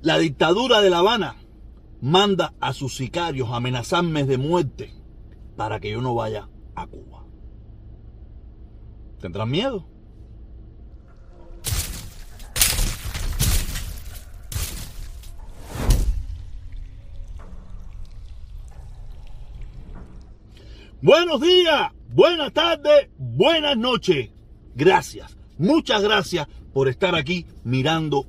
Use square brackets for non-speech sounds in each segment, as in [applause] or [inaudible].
la dictadura de La Habana manda a sus sicarios amenazarme de muerte para que yo no vaya a Cuba. ¿Tendrán miedo? Buenos días, buenas tardes, buenas noches. Gracias, muchas gracias por estar aquí mirando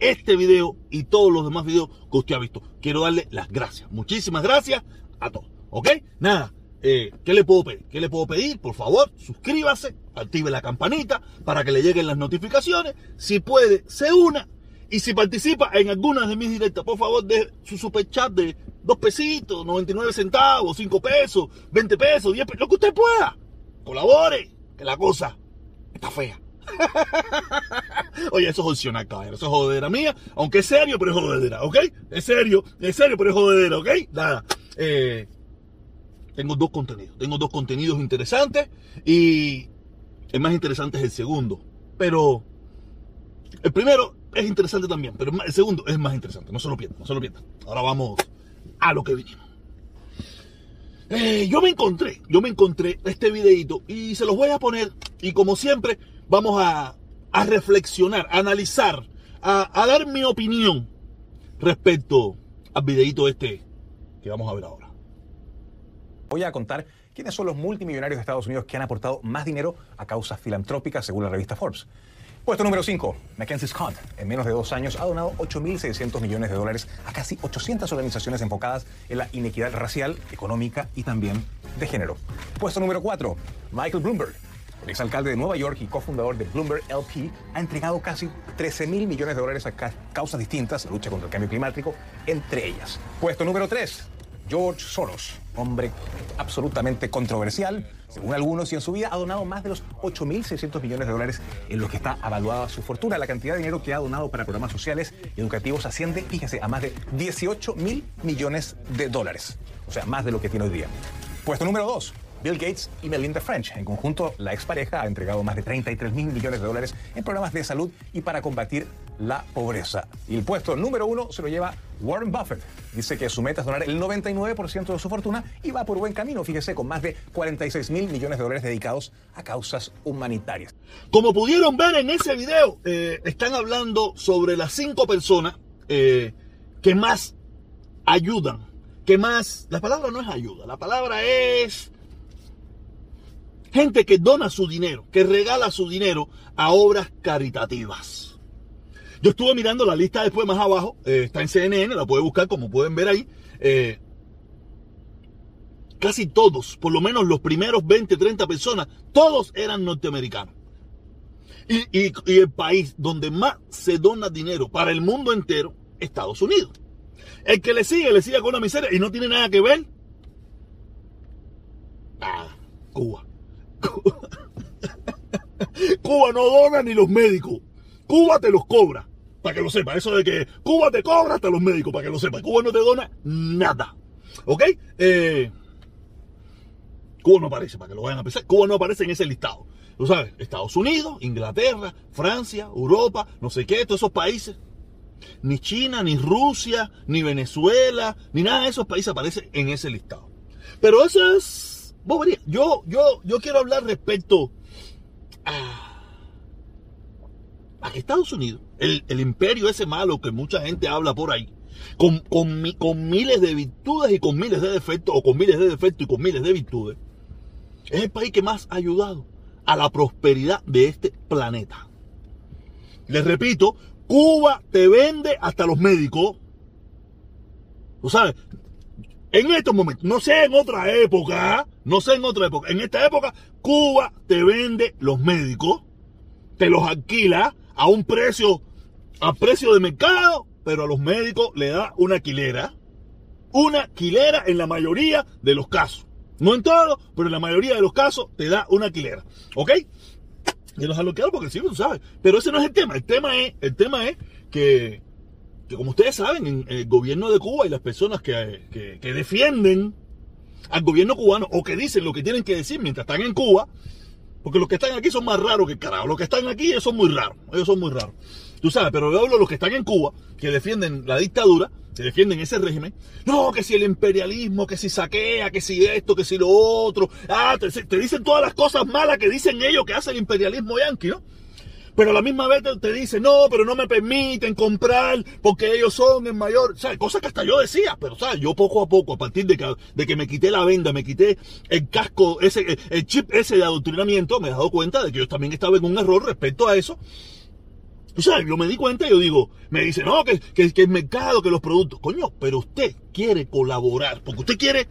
este video y todos los demás videos que usted ha visto. Quiero darle las gracias, muchísimas gracias a todos. ¿Ok? Nada, eh, ¿qué le puedo pedir? ¿Qué le puedo pedir? Por favor, suscríbase, active la campanita para que le lleguen las notificaciones. Si puede, se una. Y si participa en algunas de mis directas, por favor, de su super chat de dos pesitos, 99 centavos, 5 pesos, 20 pesos, 10 pesos, lo que usted pueda. Colabore, que la cosa está fea. [laughs] Oye, eso es opcional, caballero. Eso es jodedera mía. Aunque es serio, pero es jodedera, ¿ok? Es serio, es serio, pero es jodedera, ¿ok? Nada. Eh, tengo dos contenidos. Tengo dos contenidos interesantes. Y el más interesante es el segundo. Pero el primero es interesante también. Pero el segundo es más interesante. No se lo pierdan, no se lo pierdan. Ahora vamos a lo que vinimos. Eh, yo me encontré, yo me encontré este videito y se los voy a poner y como siempre vamos a, a reflexionar, a analizar, a, a, dar mi opinión respecto al videito este que vamos a ver ahora. Voy a contar quiénes son los multimillonarios de Estados Unidos que han aportado más dinero a causas filantrópicas según la revista Forbes. Puesto número 5, Mackenzie Scott. En menos de dos años ha donado 8.600 millones de dólares a casi 800 organizaciones enfocadas en la inequidad racial, económica y también de género. Puesto número 4, Michael Bloomberg. El exalcalde de Nueva York y cofundador de Bloomberg LP ha entregado casi 13 mil millones de dólares a causas distintas, la lucha contra el cambio climático, entre ellas. Puesto número 3, George Soros, hombre absolutamente controversial, según algunos, y en su vida ha donado más de los 8.600 millones de dólares en los que está avaluada su fortuna. La cantidad de dinero que ha donado para programas sociales y educativos asciende, fíjese, a más de 18 mil millones de dólares. O sea, más de lo que tiene hoy día. Puesto número 2. Bill Gates y Melinda French. En conjunto, la expareja ha entregado más de 33 mil millones de dólares en programas de salud y para combatir la pobreza. Y el puesto número uno se lo lleva Warren Buffett. Dice que su meta es donar el 99% de su fortuna y va por buen camino, fíjese, con más de 46 mil millones de dólares dedicados a causas humanitarias. Como pudieron ver en ese video, eh, están hablando sobre las cinco personas eh, que más ayudan, que más... La palabra no es ayuda, la palabra es gente que dona su dinero, que regala su dinero a obras caritativas. Yo estuve mirando la lista después más abajo, eh, está en CNN, la puede buscar como pueden ver ahí. Eh, casi todos, por lo menos los primeros 20, 30 personas, todos eran norteamericanos. Y, el país donde más se dona dinero para el mundo entero, Estados Unidos. El que le sigue, le sigue con una miseria y no tiene nada que ver. Ah, Cuba. [laughs] Cuba no dona ni los médicos. Cuba te los cobra. Para que lo sepa. Eso de que Cuba te cobra hasta los médicos. Para que lo sepa. Cuba no te dona nada. ¿Ok? Eh, Cuba no aparece. Para que lo vayan a pensar. Cuba no aparece en ese listado. Tú sabes. Estados Unidos, Inglaterra, Francia, Europa, no sé qué. Todos esos países. Ni China, ni Rusia, ni Venezuela, ni nada de esos países aparece en ese listado. Pero eso es Yo, yo, yo quiero hablar respecto a, a que Estados Unidos, el, el, imperio ese malo que mucha gente habla por ahí, con, con, con, miles de virtudes y con miles de defectos, o con miles de defectos y con miles de virtudes, es el país que más ha ayudado a la prosperidad de este planeta. Les repito, Cuba te vende hasta los médicos. Tú sabes, en estos momentos, no sé en otra época, no sé en otra época, en esta época, Cuba te vende los médicos, te los alquila a un precio, a precio de mercado, pero a los médicos le da una quilera. Una quilera en la mayoría de los casos. No en todos, pero en la mayoría de los casos te da una quilera. ¿Ok? Y los bloqueado porque sí, tú sabes. Pero ese no es el tema. El tema es, el tema es que como ustedes saben, en el gobierno de Cuba y las personas que, que, defienden al gobierno cubano o que dicen lo que tienen que decir mientras están en Cuba, porque los que están aquí son más raros que el carajo. Los que están aquí ellos son muy raros. Ellos son muy raros. Tú sabes, pero yo hablo de los que están en Cuba, que defienden la dictadura, que defienden ese régimen. No, que si el imperialismo, que si saquea, que si esto, que si lo otro. Ah, te, te dicen todas las cosas malas que dicen ellos que hace el imperialismo yanqui, ¿no? Pero a la misma vez te, te dicen, no, pero no me permiten comprar porque ellos son el mayor. O sea, cosas que hasta yo decía, pero ¿sabes? Yo poco a poco, a partir de que, de que me quité la venda, me quité el casco, ese, el chip ese de adoctrinamiento, me he dado cuenta de que yo también estaba en un error respecto a eso. O sea, yo me di cuenta y yo digo, me dice, no, que, que, que el mercado, que los productos. Coño, pero usted quiere colaborar, porque usted quiere,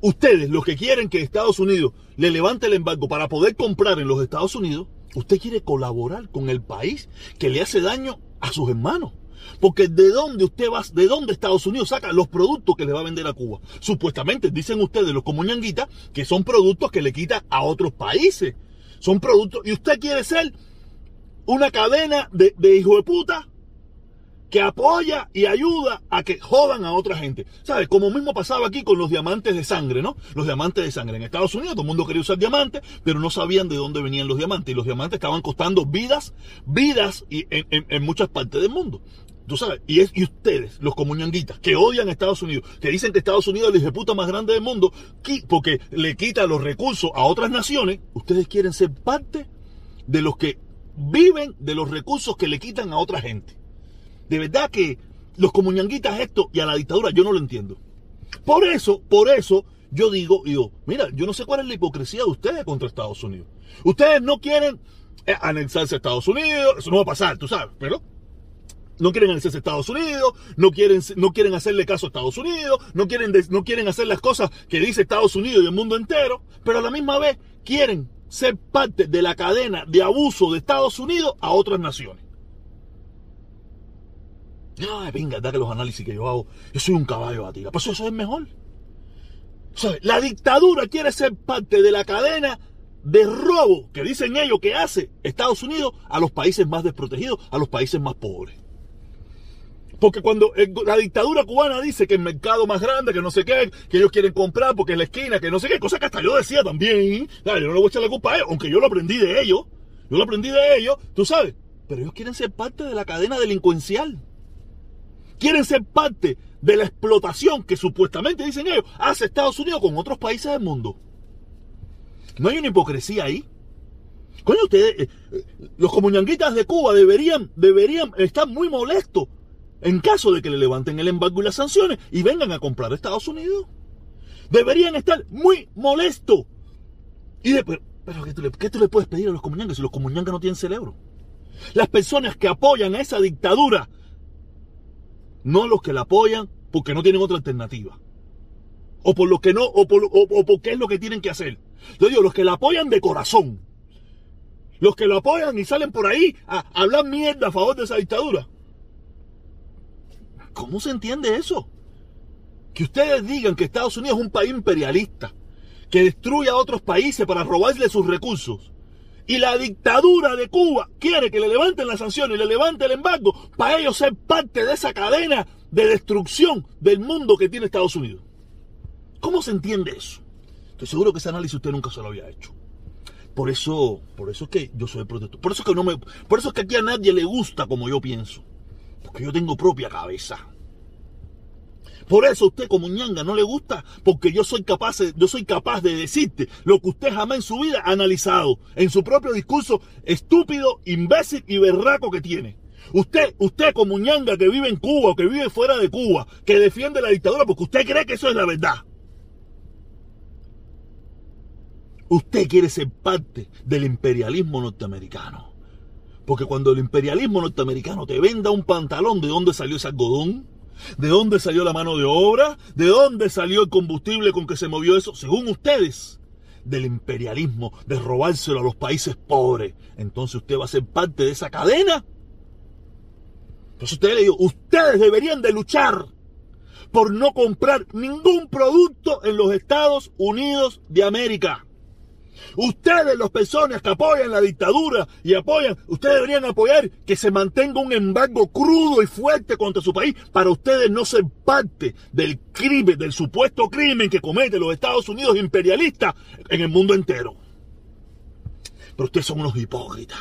ustedes, los que quieren que Estados Unidos le levante el embargo para poder comprar en los Estados Unidos, usted quiere colaborar con el país que le hace daño a sus hermanos. Porque de dónde usted va, de dónde Estados Unidos saca los productos que le va a vender a Cuba. Supuestamente dicen ustedes, los comuñanguitas, que son productos que le quita a otros países. Son productos, y usted quiere ser una cadena de, de hijo de puta que apoya y ayuda a que jodan a otra gente. ¿Sabes? Como mismo pasaba aquí con los diamantes de sangre, ¿no? Los diamantes de sangre. En Estados Unidos todo el mundo quería usar diamantes, pero no sabían de dónde venían los diamantes. Y los diamantes estaban costando vidas, vidas y en, muchas partes del mundo. Tú sabes, y, es, ustedes, los comuñanguitas, que odian a Estados Unidos, que dicen que Estados Unidos es el puta más grande del mundo, porque le quita los recursos a otras naciones, ustedes quieren ser parte de los que viven de los recursos que le quitan a otra gente. De verdad que los comuñanguitas esto y a la dictadura yo no lo entiendo. Por eso, por eso yo digo, digo, mira, yo no sé cuál es la hipocresía de ustedes contra Estados Unidos. Ustedes no quieren eh, anexarse a Estados Unidos, eso no va a pasar, tú sabes, pero no quieren anexarse a Estados Unidos, no quieren, no quieren hacerle caso a Estados Unidos, no quieren, no quieren hacer las cosas que dice Estados Unidos y el mundo entero, pero a la misma vez quieren ser parte de la cadena de abuso de Estados Unidos a otras naciones. Ay, venga, da que los análisis que yo hago, yo soy un caballo a tira. Pues eso es mejor. ¿Sabe? La dictadura quiere ser parte de la cadena de robo que dicen ellos que hace Estados Unidos a los países más desprotegidos, a los países más pobres. Porque cuando la dictadura cubana dice que el mercado más grande, que no sé qué, que ellos quieren comprar porque en la esquina, que no sé qué, cosa que hasta yo decía también, yo no le voy a echar la culpa a ellos, aunque yo lo aprendí de ellos, yo lo aprendí de ellos, tú sabes, pero ellos quieren ser parte de la cadena delincuencial. Quieren ser parte de la explotación que supuestamente dicen ellos hace Estados Unidos con otros países del mundo. No hay una hipocresía ahí. Coño, ustedes, eh, los comuñanguitas de Cuba deberían, deberían estar muy molestos en caso de que le levanten el embargo y las sanciones y vengan a comprar a Estados Unidos. Deberían estar muy molestos. Y de, pero, ¿qué, tú le, ¿qué, tú le, puedes pedir a los comunyangas si los comunyangas no tienen cerebro? Las personas que apoyan a esa dictadura, no los que la apoyan porque no tienen otra alternativa. O por lo que no, o por, o, o porque es lo que tienen que hacer. Yo digo, los que la apoyan de corazón. Los que lo apoyan y salen por ahí a hablar mierda a favor de esa dictadura. ¿Cómo se entiende eso? Que ustedes digan que Estados Unidos es un país imperialista, que destruye a otros países para robarle sus recursos. Y la dictadura de Cuba quiere que le levanten las sanciones y le levanten el embargo para ellos ser parte de esa cadena de destrucción del mundo que tiene Estados Unidos. ¿Cómo se entiende eso? Estoy seguro que ese análisis usted nunca se lo había hecho. Por eso, por eso es que yo soy protector. Por eso es que no me, por eso es que aquí a nadie le gusta como yo pienso. Porque yo tengo propia cabeza. Por eso a usted como ñanga no le gusta, porque yo soy capaz, de, yo soy capaz de decirte lo que usted jamás en su vida ha analizado en su propio discurso estúpido, imbécil y berraco que tiene. Usted, usted como ñanga que vive en Cuba o que vive fuera de Cuba, que defiende la dictadura porque usted cree que eso es la verdad. Usted quiere ser parte del imperialismo norteamericano. Porque cuando el imperialismo norteamericano te venda un pantalón, ¿de dónde salió ese algodón? ¿De dónde salió la mano de obra? ¿De dónde salió el combustible con que se movió eso? Según ustedes, del imperialismo, de robárselo a los países pobres. Entonces usted va a ser parte de esa cadena. Entonces usted le digo, ustedes deberían de luchar por no comprar ningún producto en los Estados Unidos de América. Ustedes, las personas que apoyan la dictadura y apoyan, ustedes deberían apoyar que se mantenga un embargo crudo y fuerte contra su país para ustedes no ser parte del crimen, del supuesto crimen que cometen los Estados Unidos imperialistas en el mundo entero. Pero ustedes son unos hipócritas.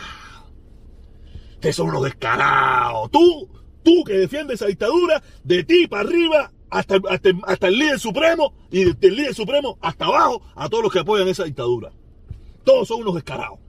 Que son unos descarados. Tú, tú que defiendes esa dictadura, de ti para arriba, hasta, hasta, hasta el líder supremo, y del líder supremo hasta abajo, a todos los que apoyan esa dictadura. Todos son unos descarados.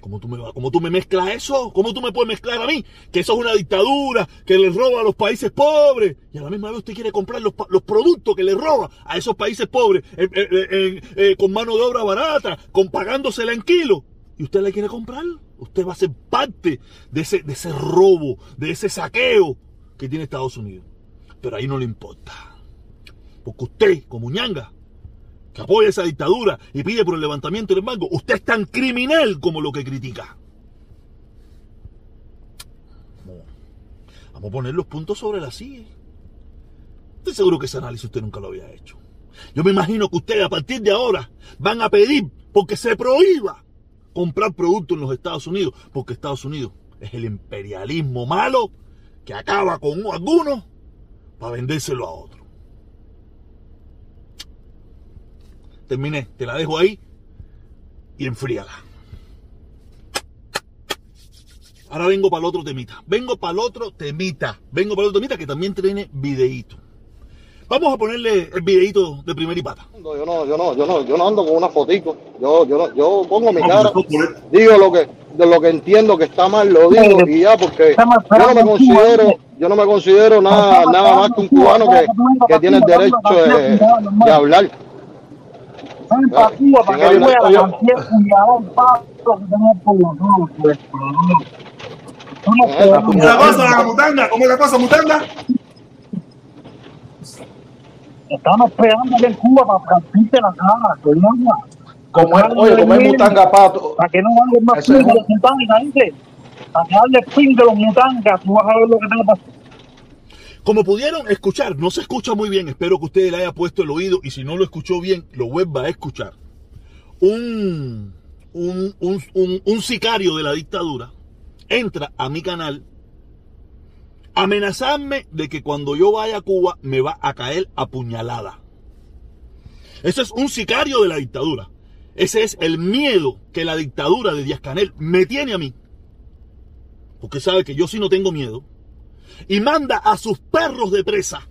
¿Cómo tú, me, ¿Cómo tú me mezclas eso? ¿Cómo tú me puedes mezclar a mí? Que eso es una dictadura que le roba a los países pobres. Y a la misma vez usted quiere comprar los, los productos que le roba a esos países pobres eh, eh, eh, con mano de obra barata, con pagándosela en kilo. ¿Y usted la quiere comprar? Usted va a ser parte de ese, de ese robo, de ese saqueo que tiene Estados Unidos. Pero ahí no le importa. Porque usted, como ñanga, que apoya esa dictadura y pide por el levantamiento del embargo, usted es tan criminal como lo que critica. Vamos a poner los puntos sobre la silla. Estoy seguro que ese análisis usted nunca lo había hecho. Yo me imagino que ustedes a partir de ahora van a pedir porque se prohíba comprar productos en los Estados Unidos, porque Estados Unidos es el imperialismo malo que acaba con algunos para vendérselo a otros. Terminé, te la dejo ahí y enfríala. Ahora vengo para el otro temita. Vengo para el otro temita. Vengo para el otro temita que también tiene videíto. Vamos a ponerle el videíto de primer y pata. Yo no, yo no, yo no, yo no ando con una fotico. Yo, yo, yo pongo mi cara, digo lo que, de lo que entiendo que está mal, lo digo y ya, porque yo no me considero, yo no me considero nada, nada más que un cubano que, que tiene el derecho de, de hablar. ¿Cómo la cosa, Mutanga? ¿Cómo la cosa, Mutanga? Estamos esperando en Cuba para partirte la cara, Como es, oye, como es Mutanga Pato. Para que no valgan más fin de los mutangas, gente. Para que darle fin de los mutangas, tú vas a ver lo que tengo que hacer. Como pudieron escuchar, no se escucha muy bien, espero que usted le haya puesto el oído y si no lo escuchó bien, lo vuelva a escuchar. Un, un, un, un, un sicario de la dictadura entra a mi canal amenazarme de que cuando yo vaya a Cuba me va a caer apuñalada. Ese es un sicario de la dictadura. Ese es el miedo que la dictadura de Díaz Canel me tiene a mí. Porque sabe que yo sí no tengo miedo y manda a sus perros de presa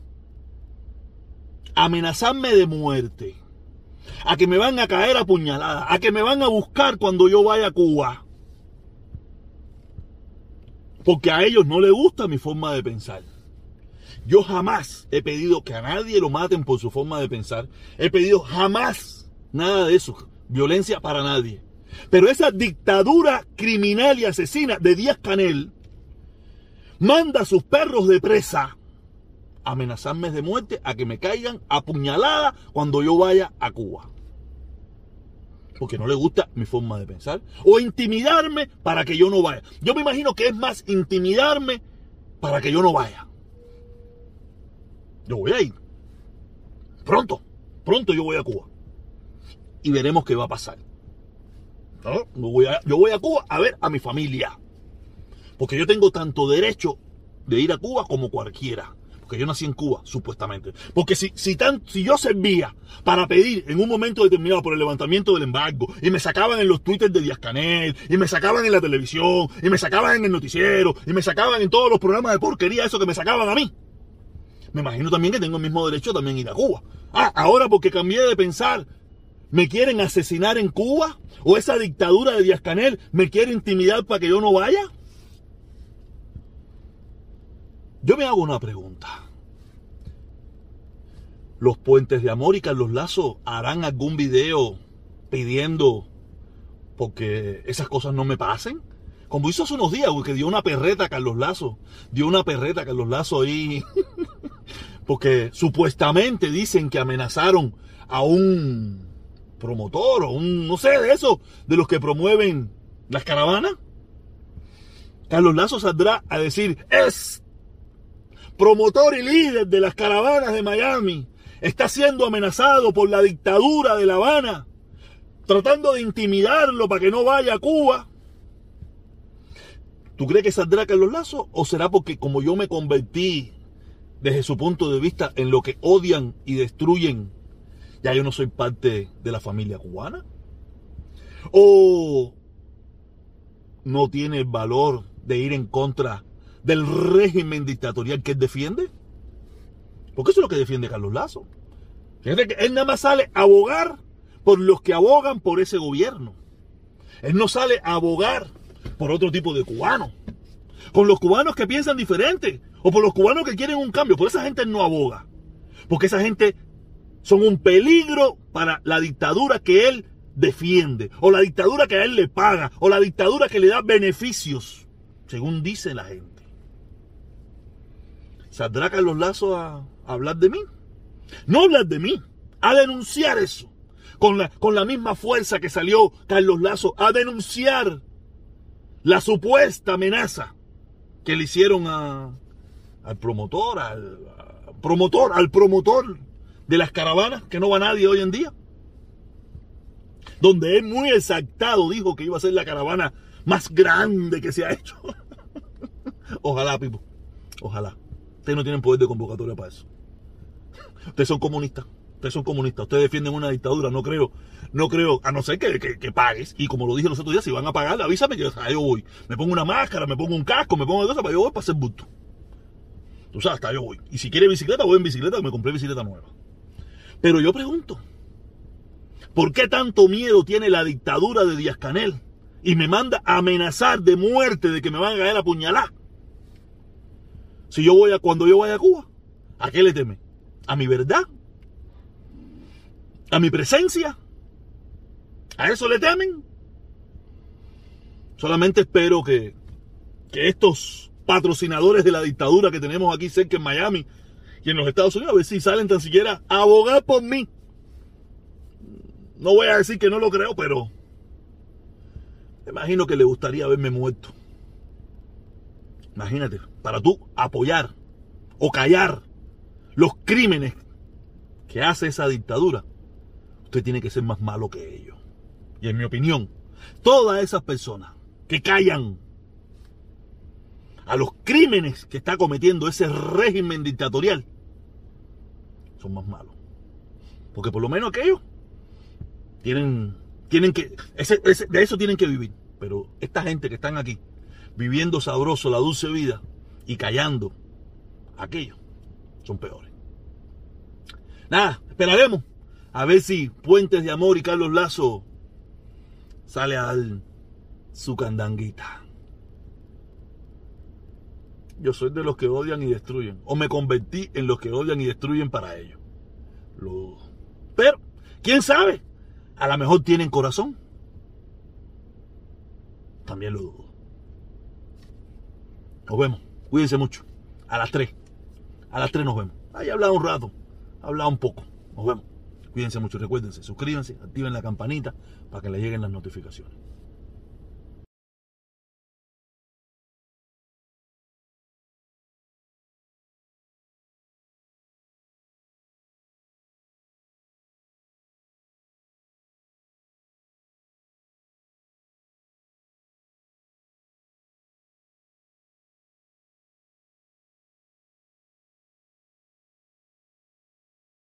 a amenazarme de muerte, a que me van a caer a puñalada, a que me van a buscar cuando yo vaya a Cuba. Porque a ellos no les gusta mi forma de pensar. Yo jamás he pedido que a nadie lo maten por su forma de pensar. He pedido jamás nada de eso. Violencia para nadie. Pero esa dictadura criminal y asesina de Díaz Canel manda a sus perros de presa a amenazarme de muerte, a que me caigan a puñalada cuando yo vaya a Cuba. Porque no le gusta mi forma de pensar. O intimidarme para que yo no vaya. Yo me imagino que es más intimidarme para que yo no vaya. Yo voy a ir. Pronto, pronto yo voy a Cuba. Y veremos qué va a pasar. Yo voy a, yo voy a Cuba a ver a mi familia. Porque yo tengo tanto derecho de ir a Cuba como cualquiera. Porque yo nací en Cuba, supuestamente. Porque si, si, tan, si yo servía para pedir en un momento determinado por el levantamiento del embargo, y me sacaban en los twitters de Díaz Canel, y me sacaban en la televisión, y me sacaban en el noticiero, y me sacaban en todos los programas de porquería, eso que me sacaban a mí. Me imagino también que tengo el mismo derecho también ir a Cuba. Ah, ahora porque cambié de pensar, ¿me quieren asesinar en Cuba? ¿O esa dictadura de Díaz Canel me quiere intimidar para que yo no vaya? Yo me hago una pregunta. ¿Los puentes de amor y Carlos Lazo harán algún video pidiendo porque esas cosas no me pasen? Como hizo hace unos días, que dio una perreta a Carlos Lazo. Dio una perreta a Carlos Lazo ahí. [laughs] porque supuestamente dicen que amenazaron a un promotor o un, no sé, de eso, de los que promueven las caravanas. Carlos Lazo saldrá a decir, es promotor y líder de las caravanas de Miami, está siendo amenazado por la dictadura de La Habana, tratando de intimidarlo para que no vaya a Cuba. ¿Tú crees que saldrá Carlos Lazo? ¿O será porque como yo me convertí desde su punto de vista en lo que odian y destruyen, ya yo no soy parte de la familia cubana? ¿O no tiene el valor de ir en contra del régimen dictatorial que él defiende? Porque eso es lo que defiende Carlos Lazo. Que él nada más sale a abogar por los que abogan por ese gobierno. Él no sale a abogar por otro tipo de cubanos. Con los cubanos que piensan diferente. O por los cubanos que quieren un cambio. Por esa gente no aboga. Porque esa gente son un peligro para la dictadura que él defiende. O la dictadura que a él le paga. O la dictadura que le da beneficios. Según dice la gente. ¿Saldrá Carlos Lazo a, a hablar de mí? No hablar de mí. A denunciar eso con la, con la misma fuerza que salió Carlos Lazo a denunciar la supuesta amenaza que le hicieron al promotor, al, promotor, al promotor de las caravanas, que no va nadie hoy en día. Donde él muy exactado dijo que iba a ser la caravana más grande que se ha hecho. [laughs] Ojalá, Pipo. Ojalá. Ustedes no tienen poder de convocatoria para eso. Ustedes son comunistas. Ustedes son comunistas, ustedes defienden una dictadura, no creo, no creo, a no ser que, que, pagues. Y como lo dije los otros días, si van a pagar, avísame que yo voy. Me pongo una máscara, me pongo un casco, me pongo cosas para yo voy para hacer busto. Tú sabes, hasta yo voy. Y si quiere bicicleta, voy en bicicleta, me compré bicicleta nueva. Pero yo pregunto, ¿por qué tanto miedo tiene la dictadura de Díaz Canel? Y me manda a amenazar de muerte, de que me van a caer a puñalar. Si yo voy a, cuando yo vaya a Cuba, ¿a qué le teme? ¿A mi verdad? a mi presencia. ¿A eso le temen? Solamente espero que, que estos patrocinadores de la dictadura que tenemos aquí cerca en Miami y en los Estados Unidos, a ver si salen tan siquiera a abogar por mí. No voy a decir que no lo creo, pero me imagino que le gustaría verme muerto. Imagínate, para tú apoyar o callar los crímenes que hace esa dictadura usted tiene que ser más malo que ellos. Y en mi opinión, todas esas personas que callan a los crímenes que está cometiendo ese régimen dictatorial son más malos. Porque por lo menos aquellos tienen, tienen que, de eso tienen que vivir. Pero esta gente que están aquí, viviendo sabroso la dulce vida y callando, aquellos son peores. Nada, esperaremos a ver si Puentes de Amor y Carlos Lazo sale a su candanguita. Yo soy de los que odian y destruyen. O me convertí en los que odian y destruyen para ellos. Lo dudo. Pero, ¿quién sabe? A lo mejor tienen corazón. También lo dudo. Nos vemos. Cuídense mucho. A las 3. A las 3 nos vemos. Ahí hablado un rato. Hablado un poco. Nos vemos. Cuídense mucho, recuérdense, suscríbanse, activen la campanita para que les lleguen las notificaciones.